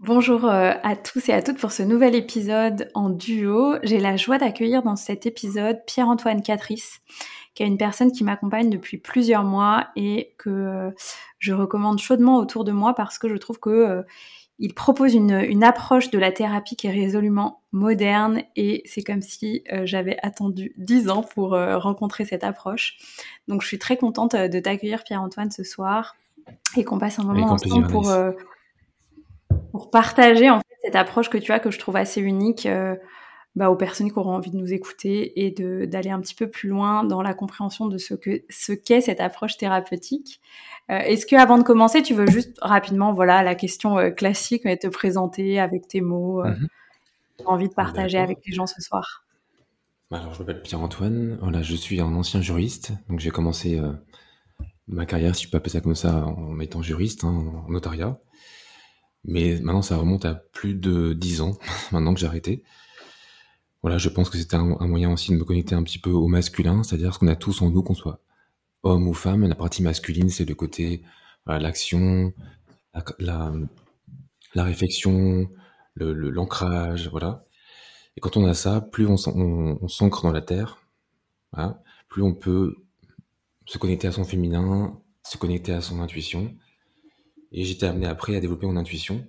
Bonjour euh, à tous et à toutes pour ce nouvel épisode en duo. J'ai la joie d'accueillir dans cet épisode Pierre-Antoine Catrice, qui est une personne qui m'accompagne depuis plusieurs mois et que euh, je recommande chaudement autour de moi parce que je trouve que euh, il propose une, approche de la thérapie qui est résolument moderne et c'est comme si j'avais attendu dix ans pour rencontrer cette approche. Donc je suis très contente de t'accueillir Pierre-Antoine ce soir et qu'on passe un moment ensemble pour pour partager en fait cette approche que tu as que je trouve assez unique euh, bah, aux personnes qui auront envie de nous écouter et de d'aller un petit peu plus loin dans la compréhension de ce que ce qu'est cette approche thérapeutique. Euh, Est-ce que avant de commencer, tu veux juste rapidement, voilà, la question euh, classique, mais te présenter avec tes mots, euh, mm envie de partager avec les gens ce soir? Bah, alors, je m'appelle Pierre-Antoine. Voilà, je suis un ancien juriste, donc j'ai commencé ma carrière, si je peux appeler ça comme ça, en étant juriste, hein, en notariat. Mais maintenant, ça remonte à plus de dix ans, maintenant que j'ai arrêté. Voilà, je pense que c'était un, moyen aussi de me connecter un petit peu au masculin, c'est-à-dire ce qu'on a tous en nous, qu'on soit homme ou femme. La partie masculine, c'est le côté l'action, la, réflexion, l'ancrage, le, voilà. Et quand on a ça, plus on, s'ancre dans la terre, plus on peut se connecter à son féminin, se connecter à son intuition. Et j'étais amené après à développer mon intuition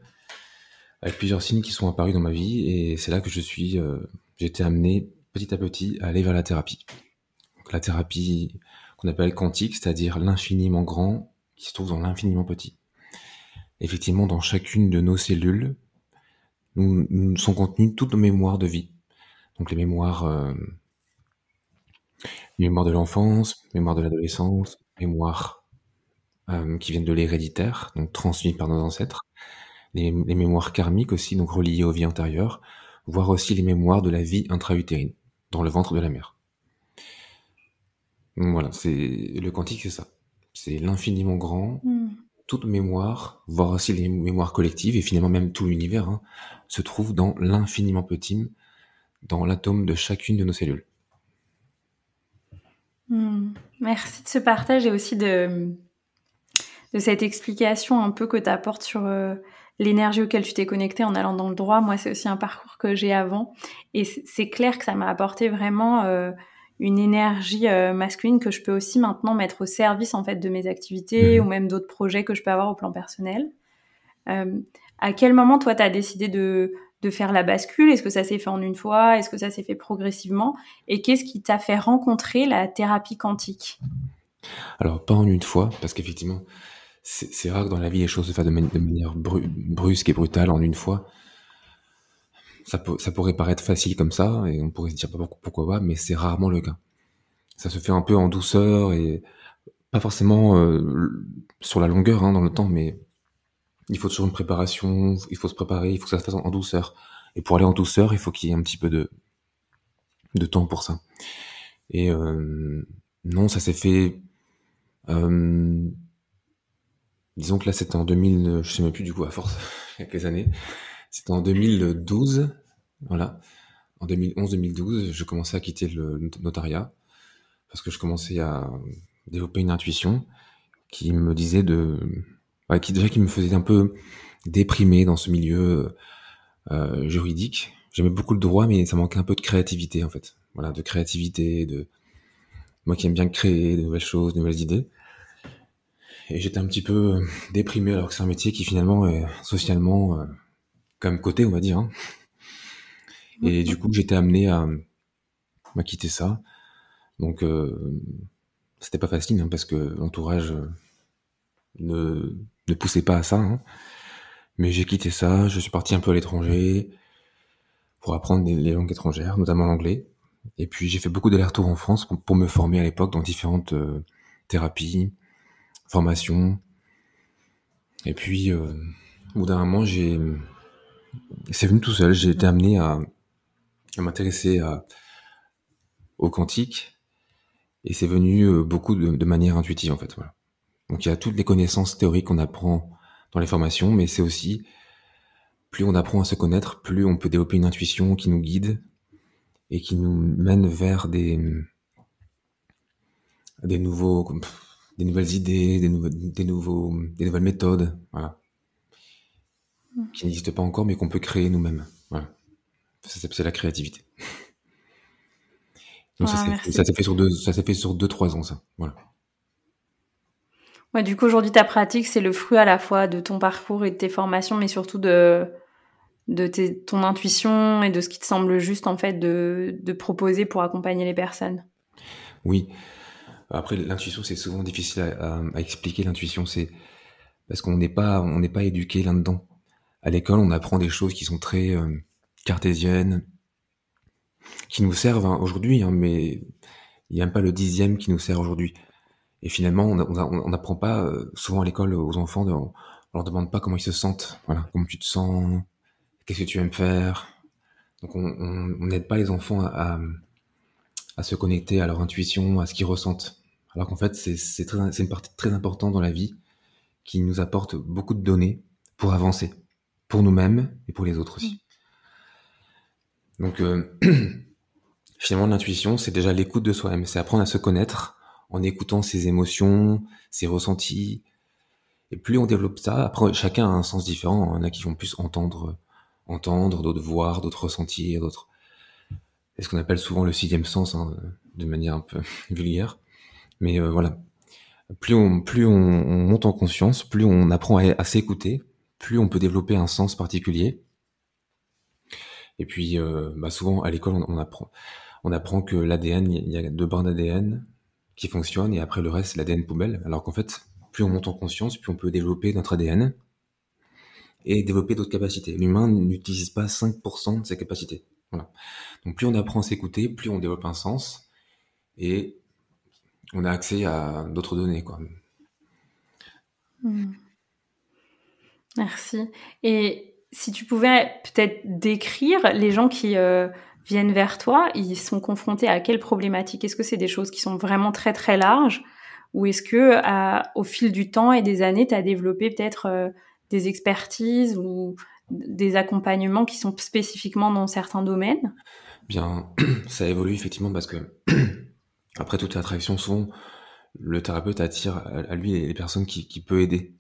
avec plusieurs signes qui sont apparus dans ma vie. Et c'est là que je suis, euh, j'ai été amené petit à petit à aller vers la thérapie. Donc, la thérapie qu'on appelle quantique, c'est-à-dire l'infiniment grand qui se trouve dans l'infiniment petit. Effectivement, dans chacune de nos cellules, nous, nous sont contenues toutes nos mémoires de vie. Donc les mémoires, euh, les de l'enfance, mémoires de l'adolescence, mémoires euh, qui viennent de l'héréditaire, donc transmis par nos ancêtres, les, mémoires karmiques aussi, donc reliées aux vies antérieures, voire aussi les mémoires de la vie intra-utérine, dans le ventre de la mère. Voilà, c'est le quantique, c'est ça. C'est l'infiniment grand, hmm. toute mémoire, voire aussi les mémoires collectives, et finalement même tout l'univers, hein, se trouve dans l'infiniment petit, dans l'atome de chacune de nos cellules. Hmm. Merci de ce partage et aussi de, de cette explication un peu que tu apportes sur euh, l'énergie auquel tu t'es connecté en allant dans le droit. Moi, c'est aussi un parcours que j'ai avant. Et c'est clair que ça m'a apporté vraiment euh, une énergie euh, masculine que je peux aussi maintenant mettre au service en fait de mes activités mmh. ou même d'autres projets que je peux avoir au plan personnel. à quel moment, toi, tu as décidé de, de faire la bascule? Est-ce que ça s'est fait en une fois? Est-ce que ça s'est fait progressivement? Et qu'est-ce qui t'a fait rencontrer la thérapie quantique? Alors, pas en une fois, parce qu'effectivement, c'est rare que dans la vie les choses se fassent de, manière brusque et brutale en une fois. Ça, ça, pourrait paraître facile comme ça, et on pourrait se dire pourquoi pas, mais c'est rarement le cas. Ça se fait un peu en douceur et pas forcément euh, sur la longueur hein, dans le temps, mais il faut toujours une préparation, il faut se préparer, il faut que ça se fasse en, douceur. Et pour aller en douceur, il faut qu'il y ait un petit peu de, de temps pour ça. Et euh, non, ça s'est fait euh, Disons que là, c'était en 2000, je sais même plus du coup à force, il y a quelques années. C'était en 2012, voilà. En 2011-2012, je commençais à quitter le notariat parce que je commençais à développer une intuition qui me disait de, qui déjà qui me faisait un peu déprimer dans ce milieu euh, juridique. J'aimais beaucoup le droit, mais ça manquait un peu de créativité en fait. Voilà, de créativité, de moi qui aime bien créer de nouvelles choses, de nouvelles idées. Et j'étais un petit peu déprimé alors que c'est un métier qui finalement est socialement euh, comme côté, on va dire. Hein. Et du coup, j'étais amené à, à quitter ça. Donc, euh, c'était pas facile hein, parce que l'entourage ne, ne poussait pas à ça. Hein. Mais j'ai quitté ça, je suis parti un peu à l'étranger pour apprendre les langues étrangères, notamment l'anglais. Et puis j'ai fait beaucoup d'allers-retours en France pour, me former à l'époque dans différentes euh, thérapies, formations. Et puis euh, au bout d'un moment, j'ai c'est venu tout seul. J'ai été amené à, m'intéresser au quantique et c'est venu euh, beaucoup de, manière intuitive en fait. Voilà. Donc il y a toutes les connaissances théoriques qu'on apprend dans les formations, mais c'est aussi plus on apprend à se connaître, plus on peut développer une intuition qui nous guide et qui nous mène vers des des nouveaux des nouvelles idées, des, nouveaux, des nouveaux des nouvelles méthodes, voilà, mmh. qui n'existent pas encore, mais qu'on peut créer nous-mêmes. Voilà, c'est la créativité. Donc ça s'est fait sur deux, ça s'est fait sur deux trois ans ça, voilà. Ouais, du coup, aujourd'hui, ta pratique, c'est le fruit à la fois de ton parcours et de tes formations, mais surtout de, de ton intuition et de ce qui te semble juste, en fait, de, de proposer pour accompagner les personnes. Oui. Après, l'intuition, c'est souvent difficile à, à, expliquer. L'intuition, c'est parce qu'on n'est pas, on n'est pas éduqué là-dedans. À l'école, on apprend des choses qui sont très euh, cartésiennes, qui nous servent hein, aujourd'hui, hein, mais il n'y a même pas le dixième qui nous sert aujourd'hui. Et finalement, on n'apprend pas euh, souvent à l'école aux enfants, on, leur demande pas comment ils se sentent, voilà, comment tu te sens, qu'est-ce que tu aimes faire? Donc on n'aide pas les enfants à, à, se connecter à leur intuition, à ce qu'ils ressentent. Alors qu'en fait, c'est une partie très importante dans la vie qui nous apporte beaucoup de données pour avancer, pour nous-mêmes et pour les autres aussi. Donc euh, finalement, l'intuition, c'est déjà l'écoute de soi-même, c'est apprendre à se connaître en écoutant ses émotions, ses ressentis. Et plus on développe ça, après chacun a un sens différent. Il y en a qui vont plus entendre, entendre, d'autres voir, d'autres ressentir, d'autres. C'est ce qu'on appelle souvent le sixième sens, hein, de manière un peu vulgaire. Mais euh, voilà, plus on plus on, monte en conscience, plus on apprend à, s'écouter, plus on peut développer un sens particulier. Et puis, euh, bah souvent à l'école, on, on, apprend, on apprend que l'ADN, il y a deux barres d'ADN, qui fonctionne et après le reste, c'est l'ADN poubelle. Alors qu'en fait, plus on monte en conscience, plus on peut développer notre ADN et développer d'autres capacités. L'humain n'utilise pas 5% de ses capacités. Voilà. Donc plus on apprend à s'écouter, plus on développe un sens et on a accès à d'autres données. Quoi. Hmm. Merci. Et si tu pouvais peut-être décrire les gens qui, euh, viennent vers toi, ils sont confrontés à quelles problématiques? Est-ce que c'est des choses qui sont vraiment très très larges? Ou est-ce que au fil du temps et des années, tu as développé peut-être euh, des expertises ou des accompagnements qui sont spécifiquement dans certains domaines? Bien, ça évolue effectivement parce que après toute attraction, souvent le thérapeute attire à lui les personnes qui, qui peut aider.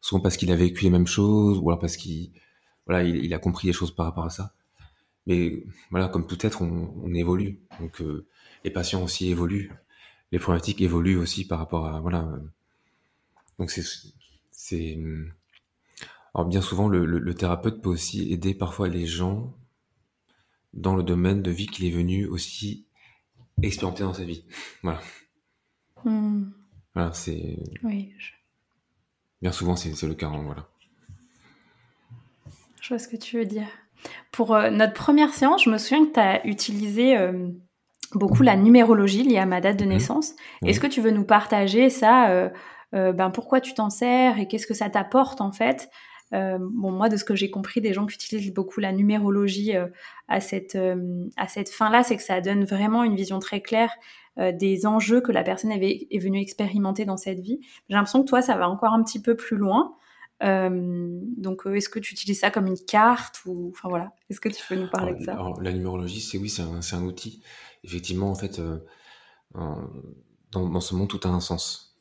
Souvent parce qu'il a vécu les mêmes choses ou alors parce qu'il voilà, il a compris des choses par rapport à ça. Mais voilà, comme tout être, on, évolue. Donc euh, les patients aussi évoluent, les problématiques évoluent aussi par rapport à voilà. Donc c'est alors bien souvent le, thérapeute peut aussi aider parfois les gens dans le domaine de vie qu'il est venu aussi expérimenter dans sa vie. Voilà. Hmm. Voilà, c'est. Oui. Bien souvent, c'est le cas. Hein, voilà. Je vois ce que tu veux dire. Pour euh, notre première séance, je me souviens que tu as utilisé euh, beaucoup la numérologie liée à ma date de mmh. naissance. Est-ce que tu veux nous partager ça euh, ben, Pourquoi tu t'en sers et qu'est-ce que ça t'apporte en fait? Bon, moi, de ce que j'ai compris des gens qui utilisent beaucoup la numérologie à cette, à cette fin-là, c'est que ça donne vraiment une vision très claire des enjeux que la personne avait, est venue expérimenter dans cette vie. J'ai l'impression que toi, ça va encore un petit peu plus loin. Euh, donc, euh, est-ce que tu utilises ça comme une carte ou, enfin voilà, est-ce que tu peux nous parler de ça? La numérologie, c'est oui, c'est un, outil. Effectivement, en fait, euh, dans, ce monde, tout a un sens.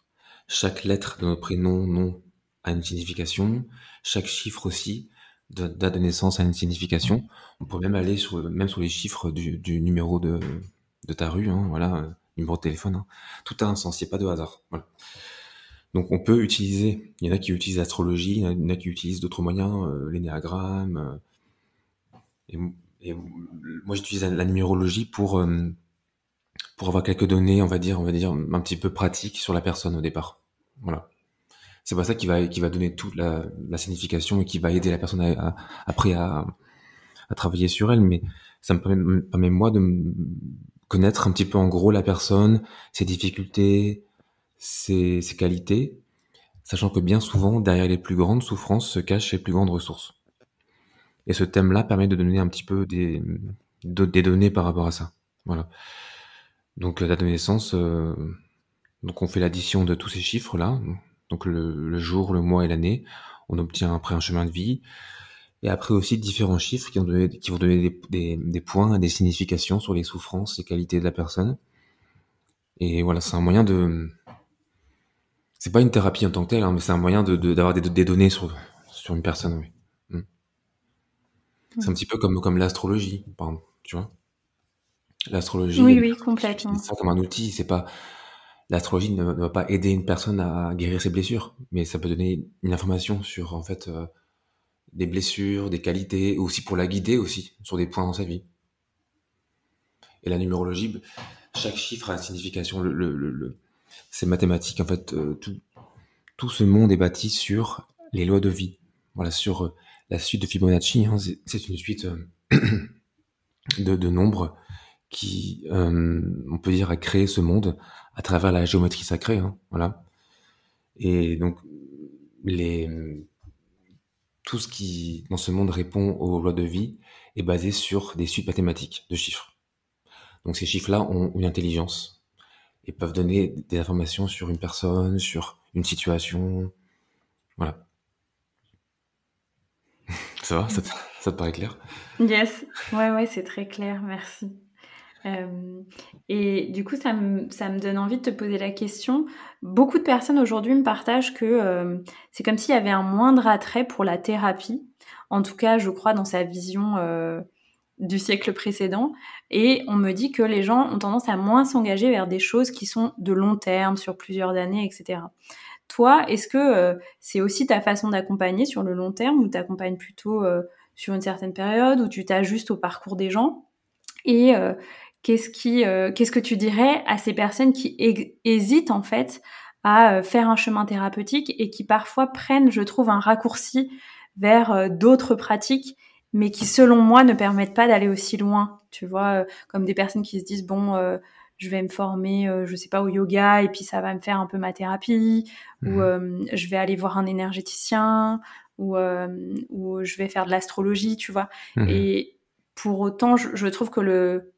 Chaque lettre de notre prénom, nom, a une signification. Chaque chiffre aussi, date de naissance a une signification. On peut même aller sur, même sur les chiffres du, numéro de, de ta rue, hein, voilà, euh, numéro de téléphone. Hein. Tout a un sens, il n'y a pas de hasard. Donc on peut utiliser, il y en a qui utilisent l'astrologie, il y en a qui utilisent d'autres moyens, euh, l'énéagramme. Euh, et, moi j'utilise la, numérologie pour, euh, pour avoir quelques données, on va dire, on va dire un petit peu pratiques sur la personne au départ. Voilà. C'est pas ça qui va, qui va donner toute la, la signification et qui va aider la personne à, après à, à travailler sur elle, mais ça me permet, moi de connaître un petit peu en gros la personne, ses difficultés, ses, qualités, sachant que bien souvent, derrière les plus grandes souffrances se cachent les plus grandes ressources. Et ce thème-là permet de donner un petit peu des, des données par rapport à ça. Voilà. Donc la de naissance, euh, donc on fait l'addition de tous ces chiffres-là, donc le, jour, le mois et l'année. On obtient après un chemin de vie. Et après aussi différents chiffres qui, vont donner, qui vont donner des, des, des, points, des significations sur les souffrances et qualités de la personne. Et voilà, c'est un moyen de, c'est pas une thérapie en tant que telle, hein, mais c'est un moyen de, d'avoir des, des, données sur, sur une personne, oui. Mm. C'est un petit peu comme, comme l'astrologie, tu vois. L'astrologie. Oui, oui, complètement. C'est comme un outil, c'est pas, l'astrologie ne, va pas aider une personne à guérir ses blessures, mais ça peut donner une information sur, en fait, euh, des blessures, des qualités, aussi pour la guider aussi, sur des points dans sa vie. Et la numérologie, chaque chiffre a une signification. Le, le, le, c'est mathématique. En fait, euh, tout, tout ce monde est bâti sur les lois de vie. Voilà, sur euh, la suite de Fibonacci. Hein, c'est une suite de, de, nombres qui, on peut dire, a créé ce monde à travers la géométrie sacrée. Hein, voilà. Et donc, tout ce qui, dans ce monde, répond aux lois de vie est basé sur des suites mathématiques de chiffres. Donc, ces chiffres-là ont une intelligence et peuvent donner des informations sur une personne, sur une situation. Voilà. ça va? Ça te, paraît clair? Yes, ouais, ouais, c'est très clair, merci. Euh, et du coup, ça me, donne envie de te poser la question. Beaucoup de personnes aujourd'hui me partagent que euh, c'est comme s'il y avait un moindre attrait pour la thérapie. En tout cas, je crois dans sa vision euh, du siècle précédent. Et on me dit que les gens ont tendance à moins s'engager vers des choses qui sont de long terme, sur plusieurs années, etc. Toi, est-ce que c'est aussi ta façon d'accompagner sur le long terme ou tu accompagnes plutôt sur une certaine période ou tu t'ajustes au parcours des gens? Et qu'est-ce qui, qu'est-ce que tu dirais à ces personnes qui hésitent en fait à faire un chemin thérapeutique et qui parfois prennent, je trouve, un raccourci vers d'autres pratiques mais qui selon moi ne permettent pas d'aller aussi loin. Tu vois, euh, comme des personnes qui se disent bon, euh, je vais me former, euh, je sais pas, au yoga et puis ça va me faire un peu ma thérapie, ou mhm. je vais aller voir un énergéticien, ou, ou je vais faire de l'astrologie, tu vois. Mhm. Et pour autant, je, trouve que le,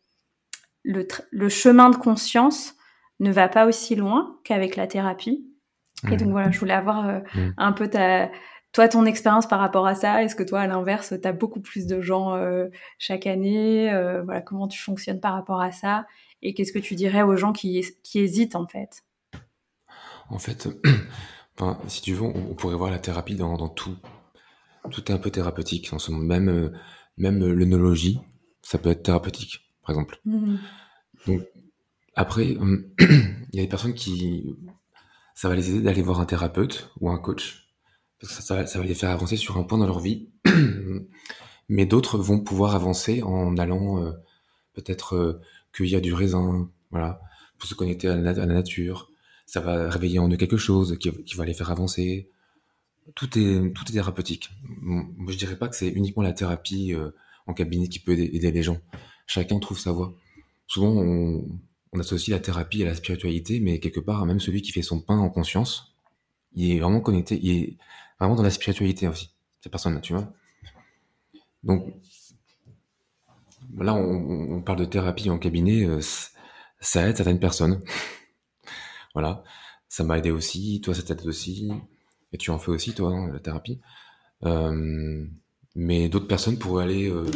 le, le, chemin de conscience ne va pas aussi loin qu'avec la thérapie. Et donc voilà, je voulais avoir un peu ta, toi, ton expérience par rapport à ça, est-ce que toi, à l'inverse, tu as beaucoup plus de gens euh, chaque année euh, Voilà, comment tu fonctionnes par rapport à ça? Et qu'est-ce que tu dirais aux gens qui, qui hésitent en fait? En fait, si tu veux, on, pourrait voir la thérapie dans, dans, tout. Tout est un peu thérapeutique en ce moment. Même, euh, même l'œnologie, ça peut être thérapeutique, par exemple. Mmh Donc, après, il y a des personnes qui. Ça va les aider d'aller voir un thérapeute ou un coach parce que ça, va les faire avancer sur un point dans leur vie. Mais d'autres vont pouvoir avancer en allant euh, peut-être euh, cueillir du raisin, voilà, pour se connecter à la, nature. Ça va réveiller en eux quelque chose qui, va les faire avancer. Tout est, tout est thérapeutique. Moi, je dirais pas que c'est uniquement la thérapie euh, en cabinet qui peut aider, les gens. Chacun trouve sa voie. Souvent, on, associe la thérapie à la spiritualité, mais quelque part, même celui qui fait son pain en conscience, il est vraiment connecté, il est vraiment dans la spiritualité aussi, ces personnes-là, tu vois. Donc, là, on, parle de thérapie en cabinet, euh, ça aide certaines personnes. voilà, ça m'a aidé aussi, toi, ça t'aide aussi, et tu en fais aussi, toi, hein, la thérapie. Euh, mais d'autres personnes pourraient aller euh,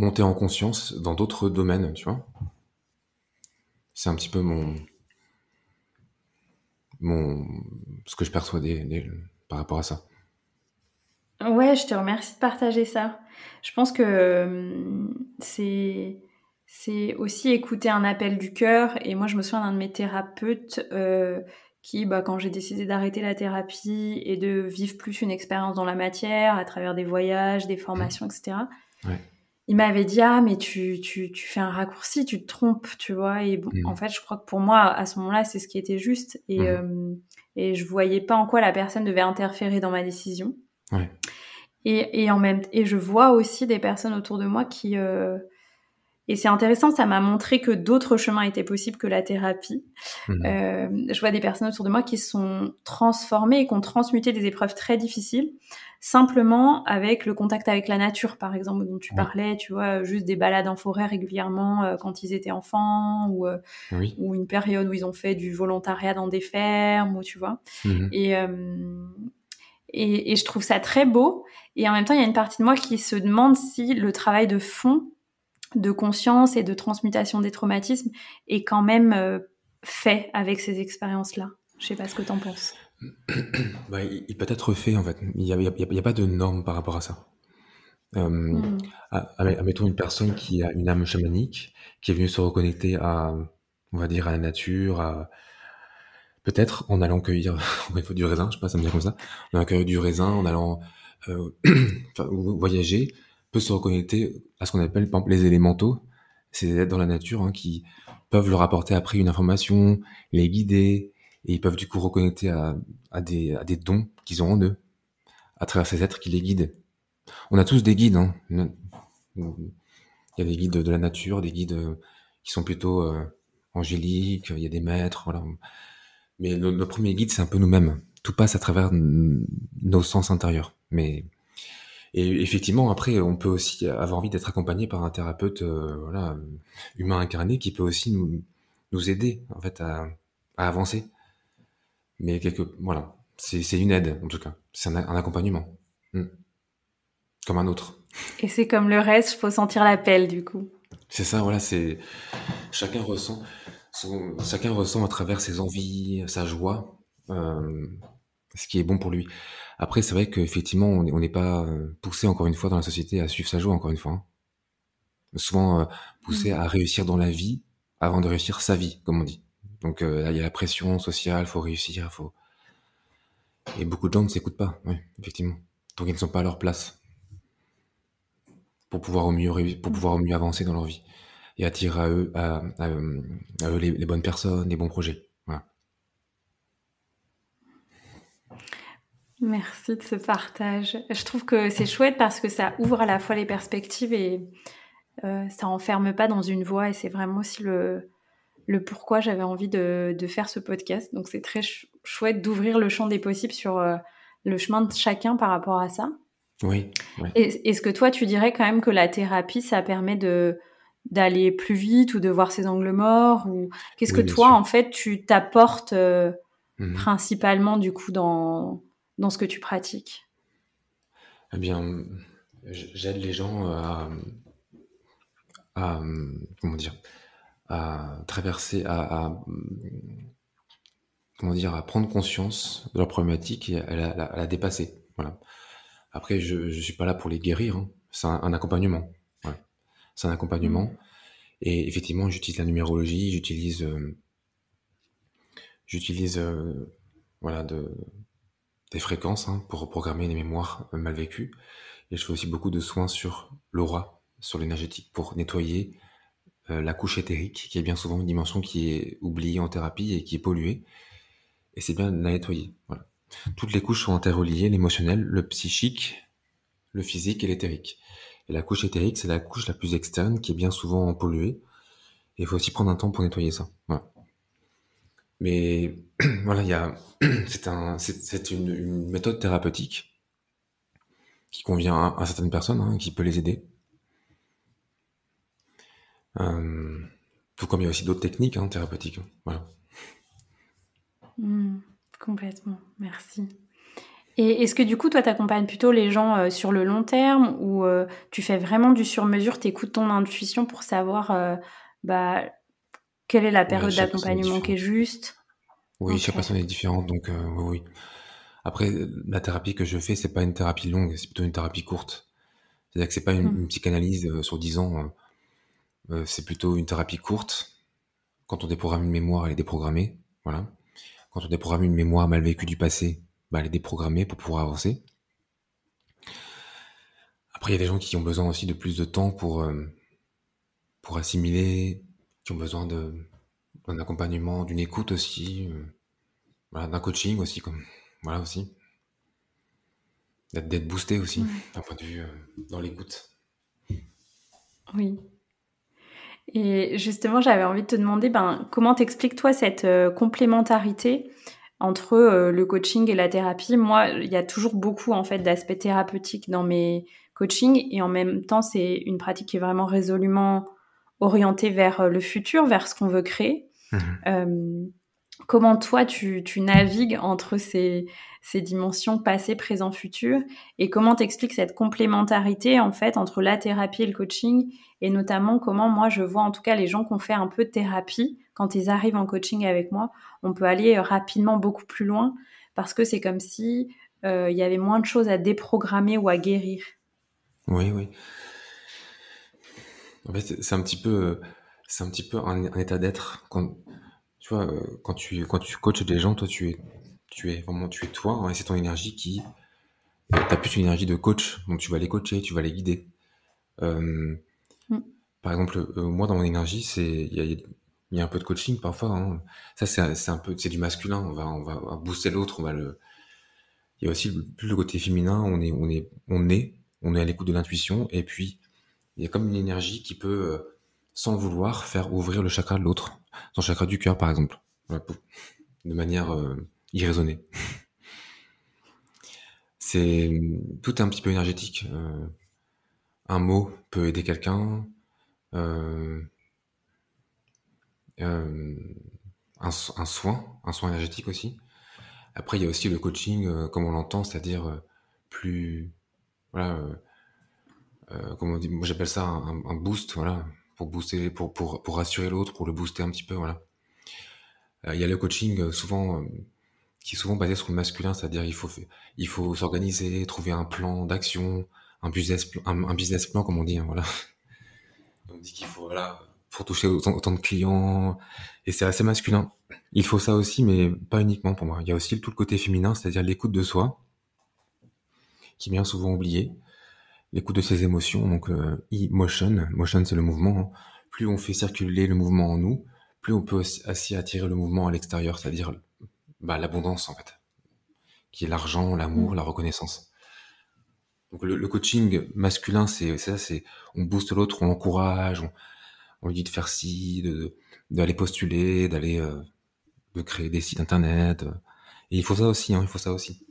monter en conscience dans d'autres domaines, tu vois. C'est un petit peu mon, mon, ce que je perçois des, par rapport à ça. Ouais, je te remercie de partager ça. Je pense que hum, c'est c'est aussi écouter un appel du cœur. Et moi, je me souviens d'un de mes thérapeutes euh, qui, bah, quand j'ai décidé d'arrêter la thérapie et de vivre plus une expérience dans la matière, à travers des voyages, des formations, etc., il m'avait dit Ah, mais tu, tu, tu, fais un raccourci, tu te trompes, tu vois. Et bon, mmh. en fait, je crois que pour moi, à ce moment-là, c'est ce qui était juste. Et, mmh. euh, et je voyais pas en quoi la personne devait interférer dans ma décision. Et, et, en même et je vois aussi des personnes autour de moi qui, euh, et c'est intéressant, ça m'a montré que d'autres chemins étaient possibles que la thérapie. Mhm. Euh, je vois des personnes autour de moi qui sont transformées et qui ont transmuté des épreuves très difficiles, simplement avec le contact avec la nature, par exemple, dont tu parlais, tu vois, juste des balades en forêt régulièrement euh, quand ils étaient enfants, ou, euh, ou une période où ils ont fait du volontariat dans des fermes, ou tu vois. Mhm. Et, et, et je trouve ça très beau. Et en même temps, il y a une partie de moi qui se demande si le travail de fond de conscience et de transmutation des traumatismes est quand même euh, fait avec ces expériences-là. Je sais pas ce que tu en penses. Bah, il, peut être fait en fait. Il n'y a, pas de normes par rapport à ça. Euh, hmm. Admettons une personne qui a une âme chamanique, qui est venue se reconnecter à, on va dire, à la nature, à, peut-être en allant cueillir du raisin, je sais pas, ça me vient comme ça, en allant cueillir du raisin, en allant euh, voyager, peut se reconnecter à ce qu'on appelle les élémentaux, ces êtres dans la nature hein, qui peuvent leur apporter après une information, les guider, et ils peuvent du coup reconnecter à, des dons qu'ils ont en eux, à travers ces êtres qui les guident. On a tous des guides. Hein. Il y a des guides de la nature, des guides euh, qui sont plutôt euh, angéliques, il y a des maîtres, voilà. Mais le, le premier guide, c'est un peu nous-mêmes. Tout passe à travers nos sens intérieurs. Mais et effectivement, après, on peut aussi avoir envie d'être accompagné par un thérapeute, euh, voilà, humain incarné, qui peut aussi nous, nous aider en fait à, à avancer. Mais quelque, voilà, c'est une aide en tout cas, c'est un, accompagnement, hmm. comme un autre. Et c'est comme le reste, il faut sentir l'appel du coup. C'est ça, voilà, c'est chacun ressent, son, chacun ressent à travers ses envies, sa joie, euh, ce qui est bon pour lui. Après, c'est vrai qu'effectivement, on n'est pas euh, poussé, encore une fois, dans la société à suivre sa joie, encore une fois. Hein. Souvent euh, poussé mmh. à réussir dans la vie avant de réussir sa vie, comme on dit. Donc, euh, il y a la pression sociale, faut réussir, faut... Et beaucoup de gens ne s'écoutent pas, oui, effectivement. Donc, ils ne sont pas à leur place pour pouvoir au mieux, pour pouvoir au mieux avancer dans leur vie et attirer à eux, à, eux les bonnes personnes, les bons projets. Merci de ce partage. Je trouve que c'est chouette parce que ça ouvre à la fois les perspectives et euh, ça enferme pas dans une voie et c'est vraiment aussi le, le pourquoi j'avais envie de, de, faire ce podcast. Donc c'est très chouette d'ouvrir le champ des possibles sur euh, le chemin de chacun par rapport à ça. Oui. Est-ce que toi tu dirais quand même que la thérapie ça permet de d'aller plus vite ou de voir ses angles morts ou qu'est-ce que toi en fait tu t'apportes euh, mmh principalement du coup dans dans ce que tu pratiques? Eh bien, j'aide les gens à, comment dire, à traverser, à, comment dire, à prendre conscience de leur problématique et à la, dépasser. Voilà. Après, je ne suis pas là pour les guérir. Hein. C'est un, accompagnement. C'est un accompagnement. Et effectivement, j'utilise la numérologie, j'utilise, euh, j'utilise, euh, voilà, de, des fréquences hein, pour reprogrammer les mémoires mal vécues. Et je fais aussi beaucoup de soins sur l'aura, sur l'énergétique, pour nettoyer euh, la couche éthérique, qui est bien souvent une dimension qui est oubliée en thérapie et qui est polluée. Et c'est bien de la nettoyer. Voilà. Toutes les couches sont interreliées, l'émotionnel, le psychique, le physique et l'éthérique. Et la couche éthérique, c'est la couche la plus externe, qui est bien souvent polluée. Et il faut aussi prendre un temps pour nettoyer ça. Voilà. Mais voilà, il y a, c'est un, c'est une, méthode thérapeutique qui convient à, certaines personnes, hein, qui peut les aider. Euh, tout comme il y a aussi d'autres techniques hein, thérapeutiques. Hein, voilà. Mmh, complètement, merci. Et est-ce que du coup, toi, tu accompagnes plutôt les gens euh, sur le long terme ou euh, tu fais vraiment du sur-mesure, tu écoutes ton intuition pour savoir bah, Quelle est la période d'accompagnement qui est juste Oui, chaque personne est différente, donc oui, oui. Après, la thérapie que je fais, c'est pas une thérapie longue, c'est plutôt une thérapie courte. C'est-à-dire que c'est pas une, mmh. psychanalyse sur 10 ans, c'est plutôt une thérapie courte. Quand on déprogramme une mémoire, elle est déprogrammée, voilà. Quand on déprogramme une mémoire mal vécue du passé, bah, elle est déprogrammée pour pouvoir avancer. Après, il y a des gens qui ont besoin aussi de plus de temps pour, euh, pour assimiler, qui ont besoin d'un accompagnement, d'une écoute aussi, euh, d'un coaching aussi, comme, voilà aussi. D'être boosté aussi, d'un point de vue euh, dans l'écoute. Oui. Et justement, j'avais envie de te demander, ben, comment t'expliques toi cette complémentarité entre le coaching et la thérapie? Moi, il y a toujours beaucoup en fait d'aspects thérapeutiques dans mes coaching et en même temps c'est une pratique qui est vraiment résolument orientée vers euh, le futur, vers ce qu'on veut créer. Mmh. Euh, comment toi tu, tu, navigues entre ces, ces dimensions passé, présent, futur? Et comment t'expliques cette complémentarité en fait entre la thérapie et le coaching? Et notamment comment moi je vois en tout cas les gens qui ont fait un peu de thérapie quand ils arrivent en coaching avec moi, on peut aller euh, rapidement beaucoup plus loin parce que c'est comme si il y avait moins de choses à déprogrammer ou à guérir. Oui, oui. En fait, c'est un petit peu, c'est un petit peu un, état d'être. Quand, tu vois, euh, quand tu, quand tu coaches des gens, toi, tu es, tu es vraiment, tu es toi, hein, et c'est ton énergie qui, euh, t'as plus une énergie de coach, donc tu vas les coacher, tu vas les guider. Euh, mm. Par exemple, moi, dans mon énergie, c'est, il y a, y a, un peu de coaching parfois. Hein. Ça, c'est un peu, c'est du masculin. On va, on va booster l'autre, on va le. Il y a aussi plus le côté féminin. On est, on est, on est on est à l'écoute de l'intuition, et puis il y a comme une énergie qui peut, euh, sans vouloir, faire ouvrir le chakra de l'autre, son chakra du cœur par exemple, de manière euh, irraisonnée. C'est tout est un petit peu énergétique. Euh, un mot peut aider quelqu'un. un, un, soin, un soin énergétique aussi. Après, il y a aussi le coaching, comme on l'entend, c'est-à-dire plus voilà, euh, euh, comment dit, moi j'appelle ça un, boost, voilà, pour booster, pour, pour, pour rassurer l'autre, pour le booster un petit peu, voilà. Euh, il y a le coaching souvent qui est souvent basé sur le masculin, c'est-à-dire il faut il faut s'organiser, trouver un plan d'action, un business un, business plan comme on dit, hein, voilà. On dit qu'il faut voilà pour toucher autant, autant, de clients et c'est assez masculin. Il faut ça aussi, mais pas uniquement pour moi. Il y a aussi tout le côté féminin, c'est-à-dire l'écoute de soi qui est bien souvent oublié. L'écoute de ses émotions, donc euh, e-motion, motion c'est le mouvement. Hein. Plus on fait circuler le mouvement en nous, plus on peut aussi attirer le mouvement à l'extérieur, c'est-à-dire bah, l'abondance en fait, qui est l'argent, l'amour, la reconnaissance. Donc le, coaching masculin, c'est ça, c'est on booste l'autre, on l'encourage, on, lui dit de faire ci, d'aller postuler, d'aller euh, de créer des sites internet. Euh. et il faut ça aussi, hein, il faut ça aussi.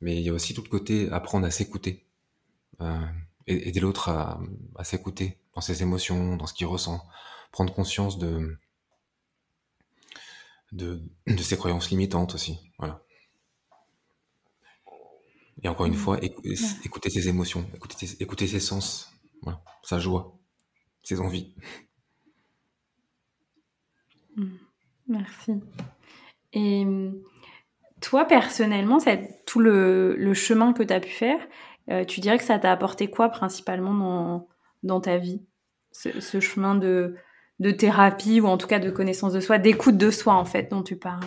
Mais il y a aussi tout le côté apprendre à s'écouter. Euh, aider l'autre à, s'écouter dans ses émotions, dans ce qu'il ressent. Prendre conscience de, de, ses croyances limitantes aussi. Voilà. Et encore une mmh. fois, écouter, ses émotions, écouter, écouter ses sens, voilà, sa joie, ses envies. Mmh. Merci. Et toi, personnellement, tout le, chemin que tu as pu faire, euh, tu dirais que ça t'a apporté quoi principalement dans, dans ta vie? Ce, chemin de, de thérapie ou en tout cas de connaissance de soi, d'écoute de soi en fait dont tu parles?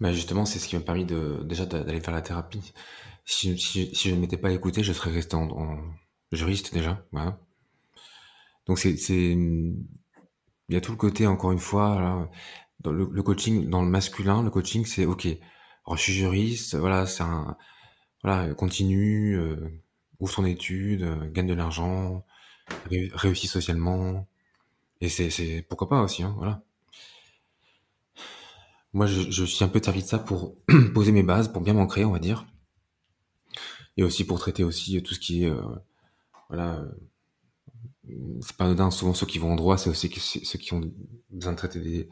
Bah Justement, c'est ce qui m'a permis de, déjà d'aller faire la thérapie. Si, je ne m'étais pas écouté, je serais resté en, juriste déjà. Voilà. Donc c'est... Il y a tout le côté, encore une fois, dans le, coaching, dans le masculin, le coaching, c'est ok. Alors, je suis juriste, voilà, c'est un, voilà, continue, euh, ouvre ton étude, euh, gagne de l'argent, réussit socialement, et c'est, pourquoi pas aussi, hein, voilà. Moi, je, je suis un peu servi de ça pour poser mes bases, pour bien m'ancrer, on va dire, et aussi pour traiter aussi tout ce qui est, euh, voilà. c'est pas anodin, souvent ceux qui vont en droit, c'est aussi ceux qui ont besoin de traiter des,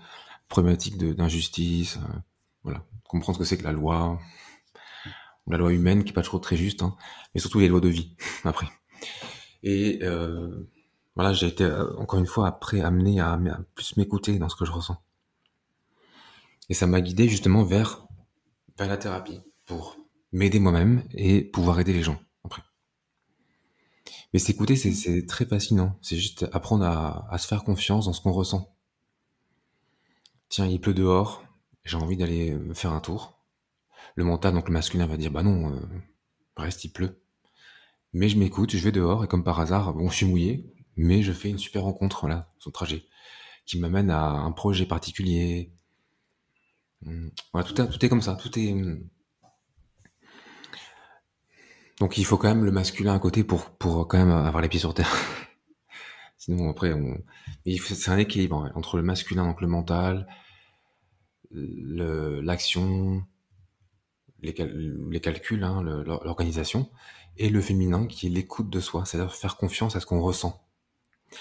problématiques d'injustice, euh, voilà, comprendre ce que c'est que la loi, la loi humaine qui est pas toujours très juste, hein, mais surtout les lois de vie après. Et euh, voilà, j'ai été euh, encore une fois après amené à, plus m'écouter dans ce que je ressens. Et ça m'a guidé justement vers, la thérapie pour m'aider moi-même et pouvoir aider les gens après. Mais s'écouter, c'est, très fascinant. C'est juste apprendre à, se faire confiance dans ce qu'on ressent. Tiens, il pleut dehors, j'ai envie d'aller me faire un tour. Le mental, donc le masculin, va dire bah non, euh, reste, il pleut. Mais je m'écoute, je vais dehors et comme par hasard, bon, je suis mouillé, mais je fais une super rencontre là, son trajet, qui m'amène à un projet particulier. Hum, Voilà, tout est, tout est comme ça, tout est. hum. Donc il faut quand même le masculin à côté pour pour quand même avoir les pieds sur terre. Sinon après, on... c'est un équilibre entre le masculin, donc le mental, l'action, les, cal- les calculs, hein, l'organisation, et le féminin qui est l'écoute de soi, c'est-à-dire faire confiance à ce qu'on ressent.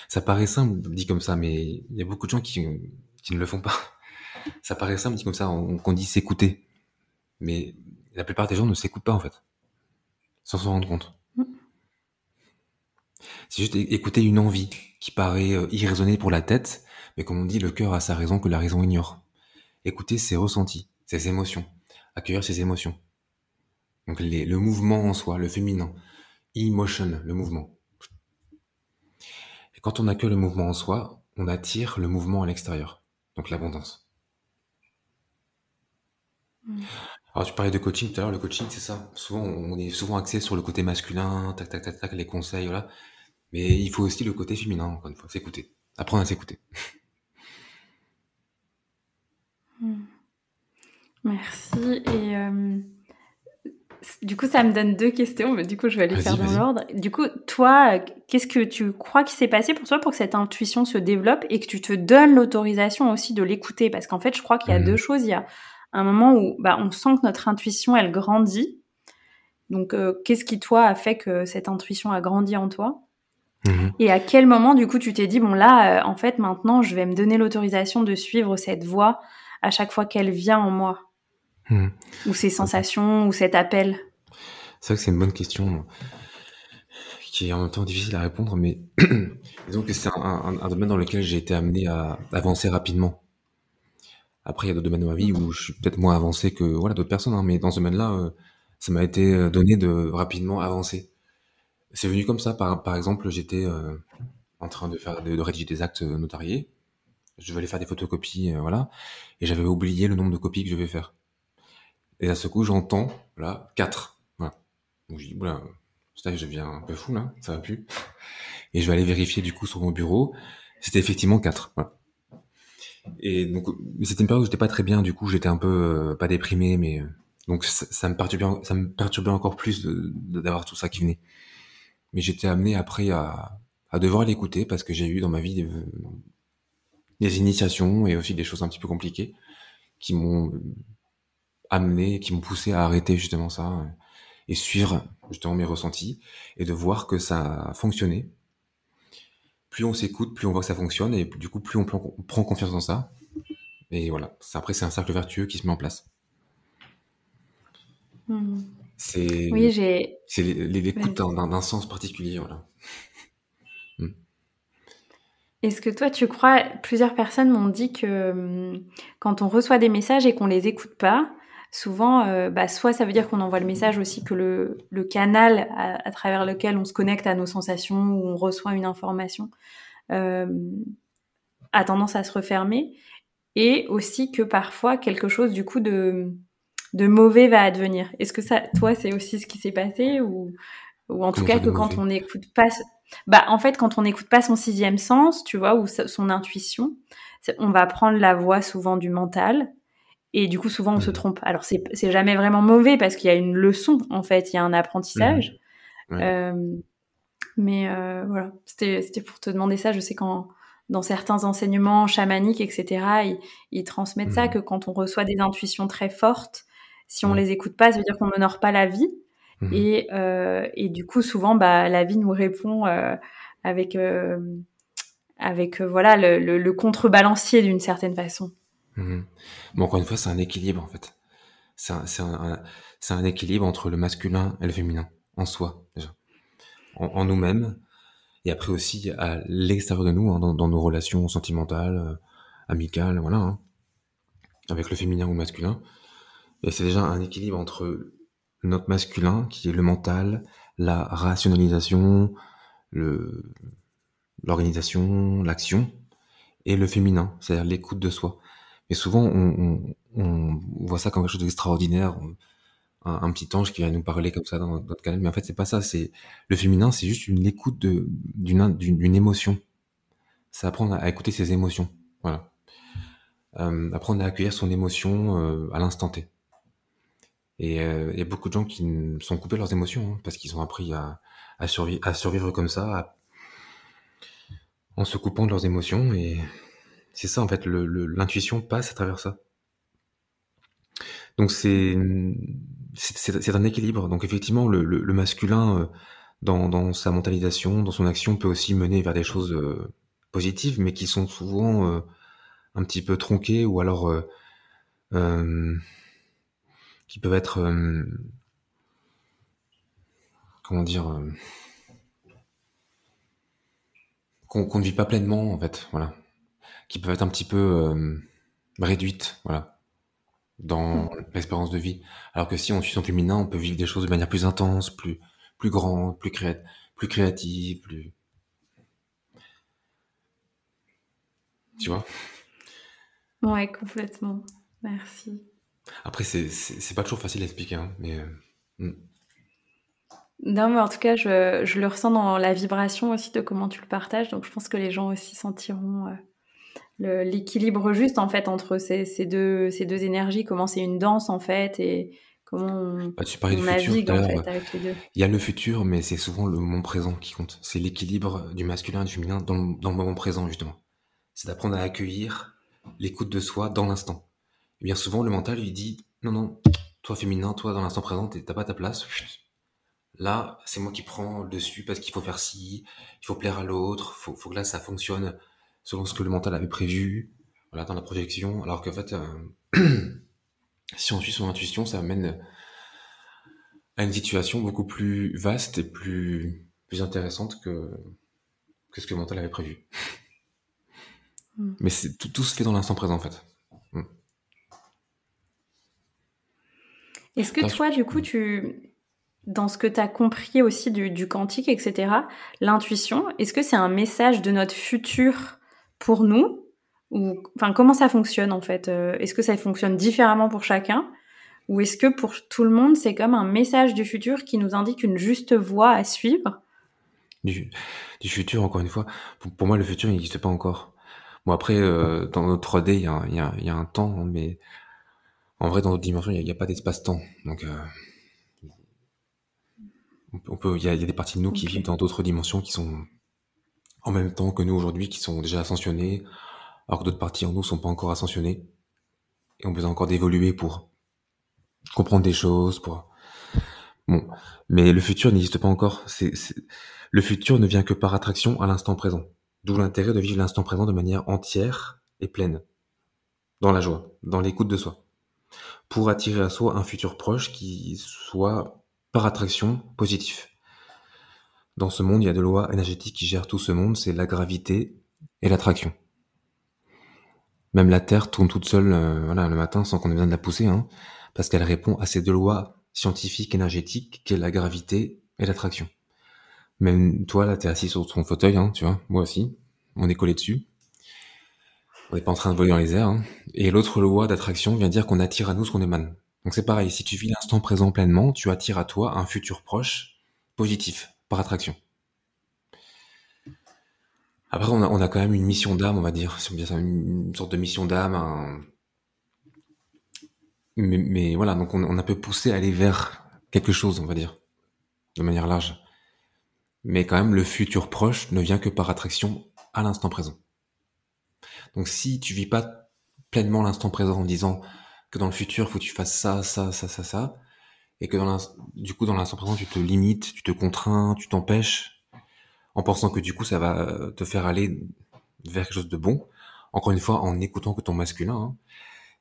Ça paraît simple dit comme ça, mais il y a beaucoup de gens qui, qui ne le font pas. Ça paraît simple dit comme ça, on- qu'on dit s'écouter, mais la plupart des gens ne s'écoutent pas en fait, sans s'en rendre compte. Mm. C'est juste écouter une envie qui paraît euh, irraisonnée pour la tête, mais comme on dit, le cœur a sa raison que la raison ignore. Écouter ses ressentis, ses émotions, accueillir ses émotions. Donc les- le mouvement en soi, le féminin, emotion, le mouvement. Et quand on accueille le mouvement en soi, on attire le mouvement à l'extérieur, donc l'abondance. Mm. Alors tu parlais de coaching tout à l'heure, le coaching c'est ça. Souvent on est souvent axé sur le côté masculin, tac tac tac tac, les conseils, voilà. Mais il faut aussi le côté féminin, encore une fois, s'écouter. Apprendre à s'écouter. Merci. Et euh, du coup, ça me donne deux questions, mais du coup, je vais les faire dans l'ordre. Du coup, toi, qu'est-ce que tu crois qui s'est passé pour toi pour que cette intuition se développe et que tu te donnes l'autorisation aussi de l'écouter? Parce qu'en fait, je crois qu'il y a Mhm. deux choses. Il y a un moment où bah, on sent que notre intuition, elle grandit. Donc, euh, qu'est-ce qui, toi, a fait que cette intuition a grandi en toi? Mhm. Et à quel moment, du coup, tu t'es dit, bon, là, euh, en fait, maintenant, je vais me donner l'autorisation de suivre cette voix à chaque fois qu'elle vient en moi? Mhm. ou ces sensations, ou cet appel C'est vrai que c'est une bonne question qui est en même temps difficile à répondre, mais disons que c'est un, un- un domaine dans lequel j'ai été amené à avancer rapidement. Après, il y a d'autres domaines de ma vie où je suis peut-être moins avancé que voilà d'autres personnes, hein, mais dans ce domaine-là, euh, ça m'a été euh, donné de rapidement avancer. C'est venu comme ça. Par, par exemple, j'étais euh, en train de faire de, de rédiger des actes notariés. Je aller faire des photocopies, euh, voilà, et j'avais oublié le nombre de copies que je devais faire. Et à ce coup, j'entends, voilà, 4. Voilà. Donc je dis, oula, je deviens un peu fou là, ça va plus. Et je vais aller vérifier du coup sur mon bureau. C'était effectivement 4. Voilà. Et donc, c'était une période où j'étais pas très bien, du coup, j'étais un peu, euh, pas déprimé, mais euh, donc ça, me perturbait, ça me perturbait encore plus d'avoir tout ça qui venait. Mais j'étais amené après à, à devoir l'écouter parce que j'ai eu dans ma vie des, des initiations et aussi des choses un petit peu compliquées qui m'ont euh, amené, qui m'ont poussé à arrêter justement ça euh, et suivre justement mes ressentis et de voir que ça a fonctionné. Plus on s'écoute, plus on voit que ça fonctionne et du coup plus on prend on prend confiance dans ça. Et voilà, après c'est un cercle vertueux qui se met en place. Hmm. C'est Oui, l'écoute d'un sens particulier, voilà. Est-ce que toi, tu crois Plusieurs personnes m'ont dit que hum, quand on reçoit des messages et qu'on les écoute pas, souvent, euh, bah, soit ça veut dire qu'on envoie le message aussi que le, le canal à, à travers lequel on se connecte à nos sensations ou on reçoit une information euh, a tendance à se refermer, et aussi que parfois quelque chose du coup de de mauvais va advenir. Est-ce que ça, toi, c'est aussi ce qui s'est passé ou ou en tout cas que quand on n'écoute pas, bah en fait quand on n'écoute pas son sixième sens, tu vois, ou son intuition, on va prendre la voie souvent du mental et du coup souvent on se trompe. Alors c'est jamais vraiment mauvais parce qu'il y a une leçon en fait, il y a un apprentissage. Ouais. Euh, mais euh, voilà, c'était pour te demander ça. Je sais qu'en dans certains enseignements chamaniques, etc., ils, ils transmettent ça Mhm. que quand on reçoit des intuitions très fortes, si on les écoute pas, ça veut dire qu'on n'honore pas la vie. Mhm. Et, euh, et du coup, souvent, bah, la vie nous répond euh, avec, euh, avec euh, voilà, le, le, le contrebalancier d'une certaine façon. Mhm. Bon, encore une fois, c'est un équilibre en fait. C'est un, équilibre entre le masculin et le féminin en soi déjà, en, nous-mêmes et après aussi à l'extérieur de nous, hein, dans, nos relations sentimentales, euh, amicales, voilà, hein, avec le féminin ou masculin. Et c'est déjà un équilibre entre notre masculin, qui est le mental, la rationalisation, l'organisation, l'action, et le féminin, c'est-à-dire l'écoute de soi. Et souvent, on, voit ça comme quelque chose d'extraordinaire, un, petit ange qui va nous parler comme ça dans notre canal. Mais en fait, c'est pas ça. C'est le féminin, c'est juste une écoute d'une émotion. C'est apprendre à, écouter ses émotions. Voilà. Euh, apprendre à accueillir son émotion euh, à l'instant T. Et euh, il y a beaucoup de gens qui sont coupés leurs émotions hein, parce qu'ils ont appris à, survivre comme ça, en se coupant de leurs émotions. C'est ça, en fait, l'intuition passe à travers ça. Donc c'est un équilibre. Donc effectivement, le, masculin, euh, dans, sa mentalisation, dans son action, peut aussi mener vers des choses euh, positives, mais qui sont souvent euh, un petit peu tronquées ou alors qui peuvent être comment dire qu'on ne vit pas pleinement en fait, voilà, qui peuvent être un petit peu réduites, voilà dans mm. l'expérience de vie. Alors que si on suit son féminin, on peut vivre des choses de manière plus intense, plus, plus grande, plus, créa plus créative, plus... Tu vois? Ouais, complètement. Merci. Après, c'est pas toujours facile à expliquer, hein, mais... Euh, mm. Non, mais en tout cas, je, je, le ressens dans la vibration aussi de comment tu le partages, donc je pense que les gens aussi sentiront... Euh, l'équilibre juste en fait entre ces, deux, ces deux énergies, comment c'est une danse en fait et comment on, bah, tu navigue en fait avec les deux. Il y a le futur, mais c'est souvent le moment présent qui compte. C'est l'équilibre du masculin et du féminin dans, le moment présent justement. C'est d'apprendre à accueillir l'écoute de soi dans l'instant. Et bien souvent, le mental lui dit non, non, toi féminin, toi dans l'instant présent, t'as pas ta place. Là, c'est moi qui prends le dessus parce qu'il faut faire ci, il faut plaire à l'autre, faut, faut que là ça fonctionne selon ce que le mental avait prévu, voilà, dans la projection, alors qu'en fait, euh, si on suit son intuition, ça amène à une situation beaucoup plus vaste et plus, plus intéressante que, que ce que le mental avait prévu. Hmm. Mais tout, tout, se fait dans l'instant présent, en fait. Hmm. Est-ce que toi, du coup, tu, dans ce que tu as compris aussi du, du quantique, etc., l'intuition, est-ce que c'est un message de notre futur pour nous ou enfin comment ça fonctionne en fait euh, Est-ce que ça fonctionne différemment pour chacun ou est-ce que pour tout le monde c'est comme un message du futur qui nous indique une juste voie à suivre? Du, futur encore une fois. Pour, moi le futur n'existe pas encore. Bon après euh, dans notre 3D il y a, y, y a, un temps hein, mais en vrai dans notre dimension il n'y a, pas d'espace-temps donc euh, on peut il y, a, des parties de nous qui vivent dans d'autres dimensions qui sont en même temps que nous aujourd'hui qui sont déjà ascensionnés, alors que d'autres parties en nous sont pas encore ascensionnées et ont besoin encore d'évoluer pour comprendre des choses, pour bon. Mais le futur n'existe pas encore. Le futur ne vient que par attraction à l'instant présent. D'où l'intérêt de vivre l'instant présent de manière entière et pleine, dans la joie, dans l'écoute de soi, pour attirer à soi un futur proche qui soit par attraction positif. Dans ce monde, il y a deux lois énergétiques qui gèrent tout ce monde, c'est la gravité et l'attraction. Même la Terre tourne toute seule euh, le matin sans qu'on ait besoin de la pousser, hein, parce qu'elle répond à ces deux lois scientifiques énergétiques qu'est la gravité et l'attraction. Même toi, là, t'es assis sur ton fauteuil, hein, tu vois, moi aussi, on est collé dessus. On n'est pas en train de voler dans les airs. Hein. Et l'autre loi d'attraction vient dire qu'on attire à nous ce qu'on émane. Donc c'est pareil, si tu vis l'instant présent pleinement, tu attires à toi un futur proche, positif attraction. Après, on a, quand même une mission d'âme, on va dire, une, sorte de mission d'âme. Mais, voilà, donc on, a peu poussé à aller vers quelque chose, on va dire, de manière large. Mais quand même, le futur proche ne vient que par attraction à l'instant présent. Donc si tu vis pas pleinement l'instant présent en disant que dans le futur, il faut que tu fasses ça, ça, ça, ça, ça, et que dans du coup dans l'instant présent tu te limites, tu te contrains, tu t'empêches, en pensant que du coup ça va euh, te faire aller vers quelque chose de bon. Encore une fois, en écoutant que ton masculin, hein,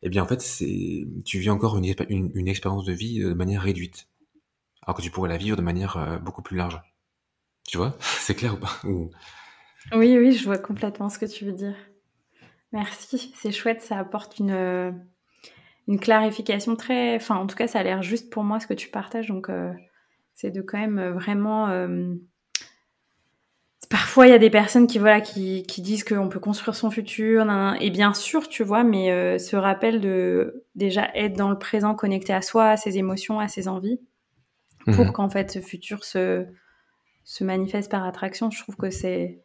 eh bien en fait c'est tu vis encore une, une, expérience de vie euh, de manière réduite, alors que tu pourrais la vivre de manière euh, beaucoup plus large. Tu vois? C'est clair ou pas? Oui, oui, je vois complètement ce que tu veux dire. Merci, c'est chouette, ça apporte une, une clarification très... Enfin, en tout cas, ça a l'air juste pour moi ce que tu partages, donc euh, c'est de quand même vraiment... Euh, parfois, il y a des personnes qui, voilà, qui, qui disent qu'on peut construire son futur, et bien sûr, tu vois, mais euh, ce rappel de déjà être dans le présent, connecté à soi, à ses émotions, à ses envies, pour mhm. qu'en fait ce futur se, se manifeste par attraction, je trouve que c'est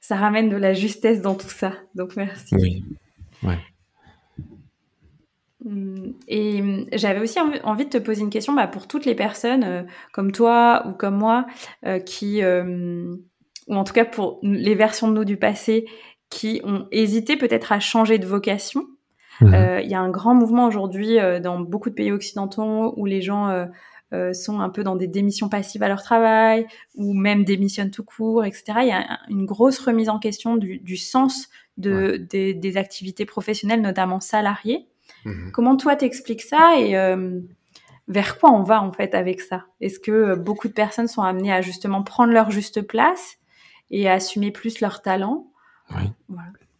ça ramène de la justesse dans tout ça. Donc merci. Oui. Ouais. Et hum, j'avais aussi envie de te poser une question bah, pour toutes les personnes euh, comme toi ou comme moi euh, qui, euh, ou en tout cas pour les versions de nous du passé qui ont hésité peut-être à changer de vocation. Mmh. Il y a un grand mouvement aujourd'hui dans beaucoup de pays occidentaux où les gens euh, sont un peu dans des démissions passives à leur travail ou même démissionnent tout court, etc. Il y a une grosse remise en question du, sens de, des, activités professionnelles, notamment salariées. Mhm. Comment toi t'expliques ça et euh, vers quoi on va en fait avec ça? Est-ce que euh, beaucoup de personnes sont amenées à justement prendre leur juste place et à assumer plus leur talent? Oui.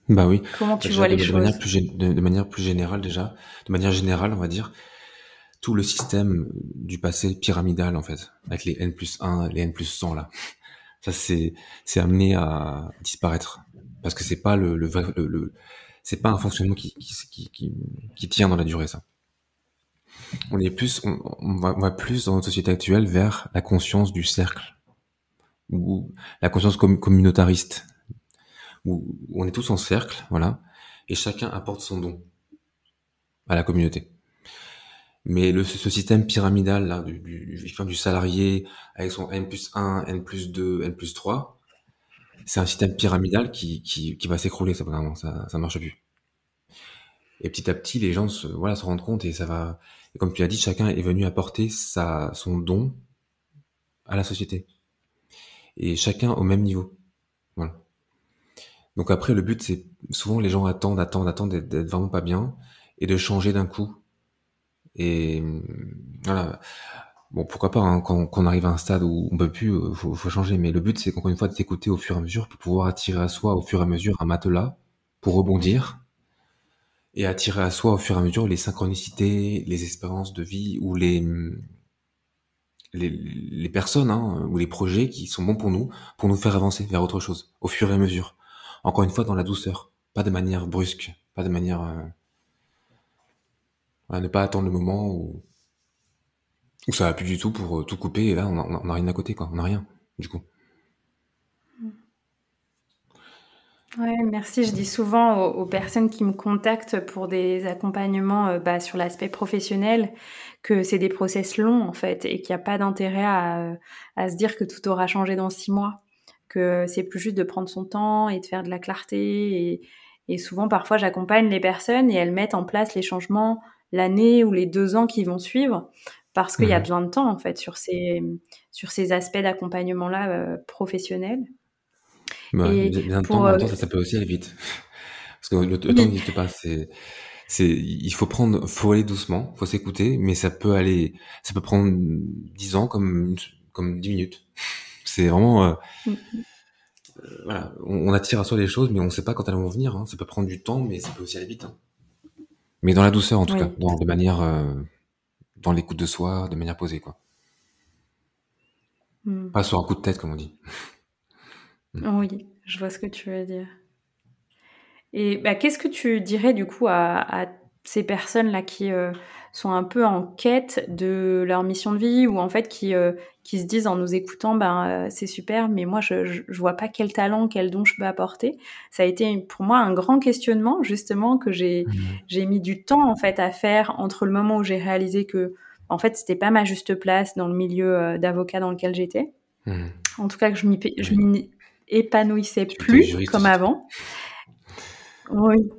Bah oui. Comment tu vois les choses? de, manière plus générale déjà, de manière générale, on va dire, tout le système du passé pyramidal en fait, avec les n plus 1, les n plus 100 là. Ça c'est amené à disparaître parce que c'est pas le le, le, c'est pas un fonctionnement qui qui, qui qui, tient dans la durée ça. On est plus on, va, plus dans notre société actuelle vers la conscience du cercle ou la conscience communautariste où on est tous en cercle voilà et chacun apporte son don à la communauté. Mais le, ce système pyramidal là, du, du, du salarié avec son N plus 1, N plus 2, N plus 3, c'est un système pyramidal qui, qui, va s'écrouler, ça, ça, ça marche plus. Et petit à petit, les gens se, voilà, se rendent compte et ça va. Et comme tu l'as dit, chacun est venu apporter sa, son don à la société. Et chacun au même niveau. Voilà. Donc après, le but, c'est souvent les gens attendent, attendent, attendent d'être vraiment pas bien et de changer d'un coup et voilà. Bon, pourquoi pas, hein, quand, quand, on arrive à un stade où on peut plus, euh, faut, faut changer. Mais le but, c'est encore une fois de s'écouter au fur et à mesure pour pouvoir attirer à soi au fur et à mesure un matelas pour rebondir et attirer à soi au fur et à mesure les synchronicités, les expériences de vie ou les les, les personnes hein, ou les projets qui sont bons pour nous, pour nous faire avancer vers autre chose au fur et à mesure. Encore une fois, dans la douceur, pas de manière brusque, pas de manière euh, à ne pas attendre le moment où, où ça va plus du tout pour euh, tout couper et là on a, on a rien à côté quoi, on a rien du coup. Ouais, merci. Je dis souvent aux, personnes qui me contactent pour des accompagnements euh, bah, sur l'aspect professionnel que c'est des process longs en fait et qu'il n'y a pas d'intérêt à, à, se dire que tout aura changé dans six mois, que c'est plus juste de prendre son temps et de faire de la clarté et souvent parfois j'accompagne les personnes et elles mettent en place les changements l'année ou les deux ans qui vont suivre, parce qu'il y a besoin de temps en fait sur ces, sur ces aspects d'accompagnement-là euh, professionnels. et bien de temps, euh, ça, peut aussi aller vite. Parce que le, temps n'existe pas. C'est, c'est, il faut prendre, faut aller doucement, faut s'écouter, mais ça peut aller, ça peut prendre dix ans comme, comme dix minutes. C'est vraiment, euh, mm. voilà, on, attire à soi les choses, mais on ne sait pas quand elles vont venir. Hein. Ça peut prendre du temps, mais ça peut aussi aller vite. Hein. Mais dans la douceur, en tout cas, dans, de manière, euh, dans l'écoute de soi, de manière posée, quoi. Hmm. Pas sur un coup de tête, comme on dit. oui, je vois ce que tu veux dire. Et bah, qu'est-ce que tu dirais du coup à, ces personnes-là qui euh, sont un peu en quête de leur mission de vie ou en fait qui, euh, qui se disent en nous écoutant, ben euh, c'est super, mais moi je, je, vois pas quel talent, quel don je peux apporter. Ça a été pour moi un grand questionnement justement que j'ai mmh. j'ai mis du temps en fait à faire entre le moment où j'ai réalisé que en fait c'était pas ma juste place dans le milieu euh, d'avocat dans lequel j'étais. Mmh. En tout cas que je m'y je m'y épanouissais plus comme avant. Oui.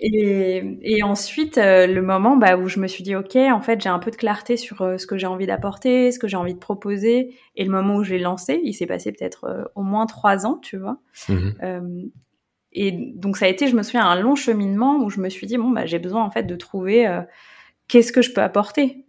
Et, et, ensuite, euh, le moment bah, où je me suis dit, OK, en fait, j'ai un peu de clarté sur euh, ce que j'ai envie d'apporter, ce que j'ai envie de proposer. Et le moment où j'ai lancé, il s'est passé peut-être euh, au moins trois ans, tu vois. Mmh et donc, ça a été, je me souviens, un long cheminement où je me suis dit, bon, bah, j'ai besoin, en fait, de trouver qu'est-ce que je peux apporter.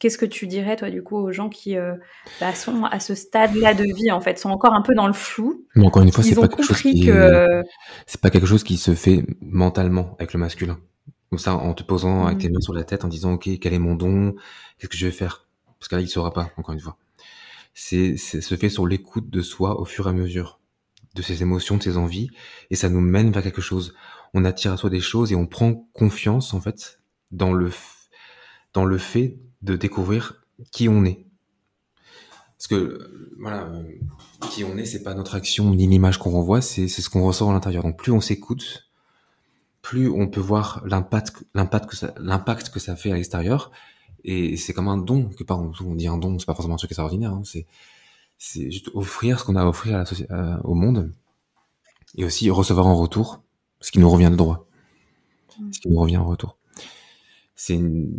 Qu'est-ce que tu dirais, toi, du coup, aux gens qui euh, bah, sont à ce stade-là de vie, en fait, sont encore un peu dans le flou? Mais encore une fois, c'est pas quelque chose qui, que... c'est pas quelque chose qui se fait mentalement avec le masculin. Comme ça, en te posant avec tes mmh. mains sur la tête, en disant, OK, quel est mon don? Qu'est-ce que je vais faire? Parce que là, il saura pas, encore une fois. C'est, c'est se fait sur l'écoute de soi au fur et à mesure de ses émotions, de ses envies, et ça nous mène vers quelque chose. On attire à soi des choses et on prend confiance, en fait, dans le, dans le fait de découvrir qui on est. Parce que, voilà, euh, qui on est, c'est pas notre action ni l'image qu'on renvoie, c'est ce qu'on ressent à l'intérieur. Donc plus on s'écoute, plus on peut voir l'impact, l'impact que ça, l'impact que ça fait à l'extérieur. Et c'est comme un don, que par on dit un don, c'est pas forcément un truc extraordinaire, hein, c'est, c'est juste offrir ce qu'on a à offrir à la société, au monde. Et aussi recevoir en retour ce qui nous revient de droit. Ce qui nous revient en retour. C'est une,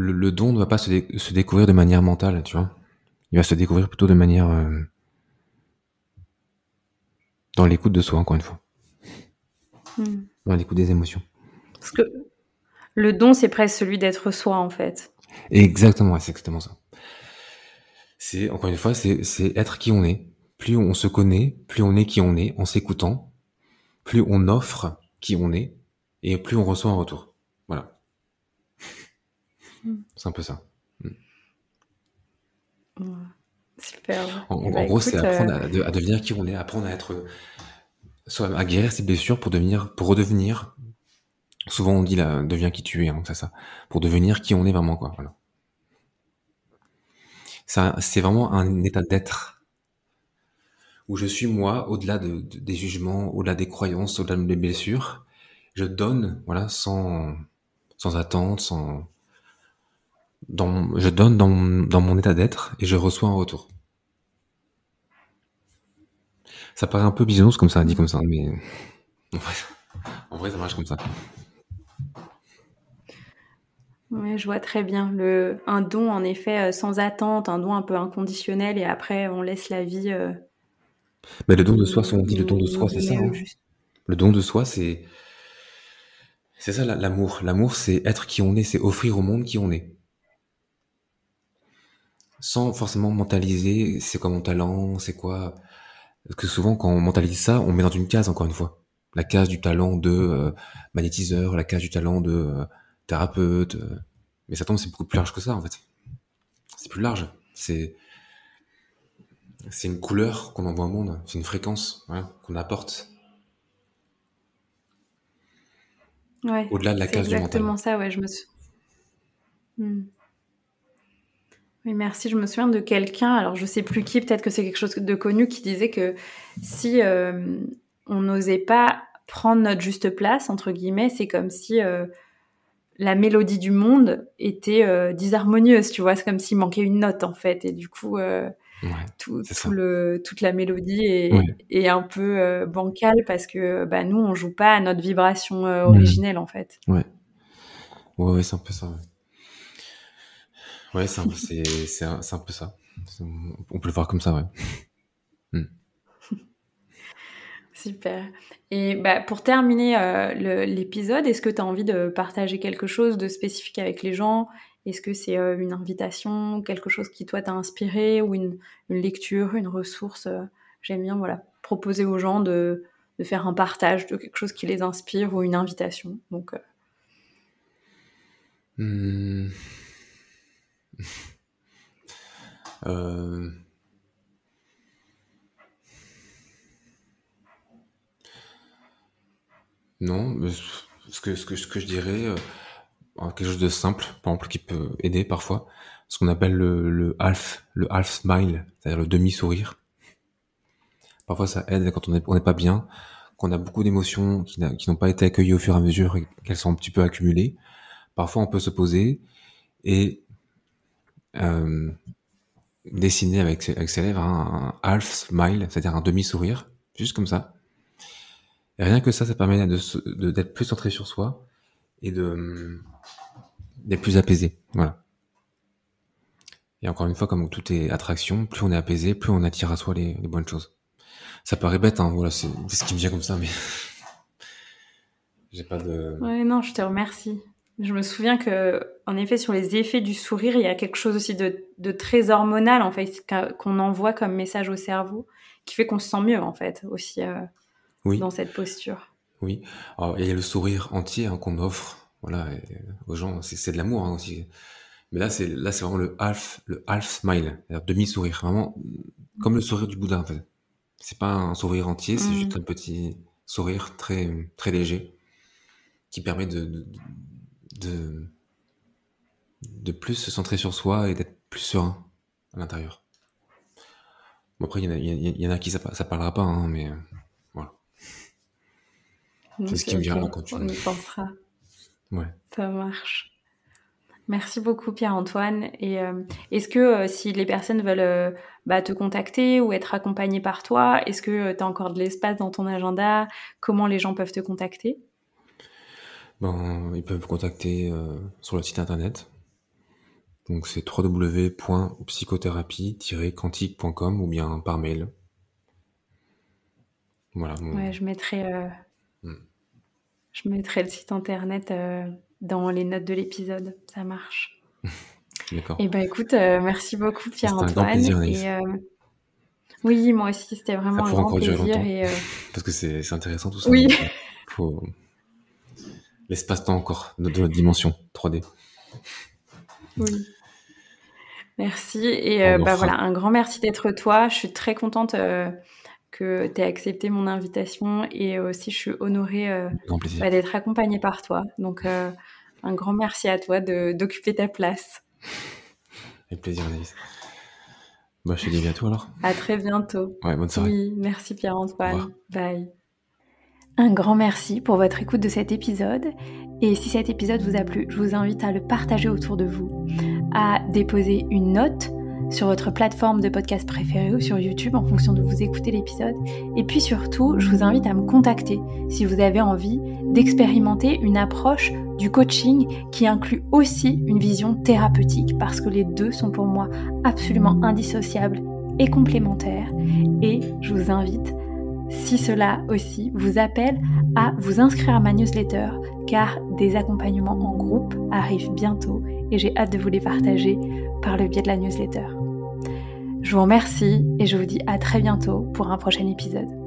le, don ne va pas se, découvrir de manière mentale, tu vois. Il va se découvrir plutôt de manière euh, dans l'écoute de soi, encore une fois. Hmm. Dans l'écoute des émotions. Parce que le don, c'est presque celui d'être soi, en fait. Exactement, c'est exactement ça. C'est encore une fois, c'est être qui on est. Plus on se connaît, plus on est qui on est en s'écoutant, plus on offre qui on est, et plus on reçoit un retour. Voilà. C'est un peu ça. Super. En, bah, gros, c'est apprendre euh, à, devenir qui on est, apprendre à être, soit à guérir ses blessures pour devenir, pour redevenir. Souvent, on dit là, deviens qui tu es, hein, c'est ça. Pour devenir qui on est vraiment, quoi. Voilà. Ça, c'est vraiment un état d'être où je suis moi, au-delà de, des jugements, au-delà des croyances, au-delà des blessures. Je donne, voilà, sans, sans attente, sans, dans, je donne dans, dans mon état d'être et je reçois un retour. Ça paraît un peu bisounours comme ça, dit comme ça, mais en vrai, ça marche comme ça. Oui, je vois très bien. Le, un don, en effet, euh, sans attente, un don un peu inconditionnel, et après, on laisse la vie. Euh, mais le don de soi, on dit le don de soi, c'est ça. Hein. Le don de soi, c'est. C'est ça l'amour. L'amour, c'est être qui on est, c'est offrir au monde qui on est sans forcément mentaliser c'est quoi mon talent, c'est quoi. Parce que souvent, quand on mentalise ça, on met dans une case, encore une fois. La case du talent de euh, magnétiseur, la case du talent de euh, thérapeute. Euh. Mais ça tombe, c'est beaucoup plus large que ça, en fait. C'est plus large. C'est c'est une couleur qu'on envoie au monde, c'est une fréquence qu'on apporte. Ouais, Au-delà de la case du mental. C'est exactement ça, ouais, je me suis. Hmm. Oui, merci. Je me souviens de quelqu'un, alors je sais plus qui, peut-être que c'est quelque chose de connu, qui disait que si euh, on n'osait pas prendre notre juste place, entre guillemets, c'est comme si euh, la mélodie du monde était euh, disharmonieuse, tu vois. C'est comme s'il manquait une note, en fait. Et du coup, tout, le, toute la mélodie est, un peu bancale parce que bah, nous, on joue pas à notre vibration originelle, en fait. Ouais. Ouais, ouais c'est un peu ça. Ouais, c'est un, un, peu ça. On peut le voir comme ça, ouais. Hmm. Super. Et bah, pour terminer euh, l'épisode, est-ce que tu as envie de partager quelque chose de spécifique avec les gens? Est-ce que c'est euh, une invitation, quelque chose qui toi t'a inspiré ou une, une, lecture, une ressource? Euh, J'aime bien voilà, proposer aux gens de, de, faire un partage de quelque chose qui les inspire ou une invitation. Donc, hmm. Euh, non, ce que, je dirais, euh, quelque chose de simple, par exemple, qui peut aider parfois, ce qu'on appelle le, half, le half smile, c'est-à-dire le demi-sourire. Parfois, ça aide quand on n'est pas bien, qu'on a beaucoup d'émotions qui n'ont pas été accueillies au fur et à mesure et qu'elles sont un petit peu accumulées. Parfois, on peut se poser et euh, dessiner avec, ses lèvres un, half smile, c'est-à-dire un demi-sourire, juste comme ça. Et rien que ça, ça permet d'être plus centré sur soi et de d'être plus apaisé. Voilà. Et encore une fois, comme tout est attraction, plus on est apaisé, plus on attire à soi les, les bonnes choses. Ça paraît bête, hein, voilà, c'est ce qui me vient comme ça, mais j'ai pas de. Ouais, non, je te remercie. Je me souviens que, en effet, sur les effets du sourire, il y a quelque chose aussi de, de très hormonal, en fait, qu'on envoie comme message au cerveau, qui fait qu'on se sent mieux, en fait, aussi euh, dans cette posture. Oui. Alors, il y a le sourire entier hein, qu'on offre, voilà, aux gens. C'est de l'amour hein, aussi. Mais là, c'est là, c'est vraiment le half, le half smile, demi sourire, vraiment comme le sourire du Bouddha, en fait. C'est pas un sourire entier, c'est juste mmh. un petit sourire très très léger qui permet de, de, de, plus se centrer sur soi et d'être plus serein à l'intérieur. Bon, après, il y, en a qui ça, ça parlera pas, hein, mais euh, voilà. C'est ce qui me vient quand tu. On y pensera. Ouais. Ça marche. Merci beaucoup Pierre-Antoine. Et euh, est-ce que euh, si les personnes veulent bah, te contacter ou être accompagnées par toi, est-ce que tu as encore de l'espace dans ton agenda? Comment les gens peuvent te contacter? Ben, ils peuvent me contacter euh, sur le site internet. Donc c'est www.psychothérapie-quantique.com ou bien par mail. Voilà. Ouais, je mettrai, euh, hmm. je mettrai le site internet euh, dans les notes de l'épisode. Ça marche. D'accord. Et eh ben écoute, merci beaucoup Pierre-Antoine. Oui, moi aussi, c'était vraiment un grand plaisir. Et, Parce que c'est intéressant tout ça. Oui. Faut l'espace-temps encore, de notre dimension 3D. Oui. Merci. Et euh, bah, voilà, un grand merci d'être toi. Je suis très contente euh, que tu aies accepté mon invitation et aussi je suis honorée euh, bah, d'être accompagnée par toi. Donc un grand merci à toi d'occuper ta place. Avec plaisir, Anaïs. Bah, je te dis à bientôt alors. À très bientôt. Ouais, bonne soirée. Oui, merci Pierre-Antoine. Bye. Un grand merci pour votre écoute de cet épisode. Et si cet épisode vous a plu, je vous invite à le partager autour de vous, à déposer une note sur votre plateforme de podcast préférée ou sur YouTube en fonction de vous écouter l'épisode. Et puis surtout, je vous invite à me contacter si vous avez envie d'expérimenter une approche du coaching qui inclut aussi une vision thérapeutique parce que les deux sont pour moi absolument indissociables et complémentaires. Et je vous invite si cela aussi vous appelle à vous inscrire à ma newsletter car des accompagnements en groupe arrivent bientôt et j'ai hâte de vous les partager par le biais de la newsletter. Je vous remercie et je vous dis à très bientôt pour un prochain épisode.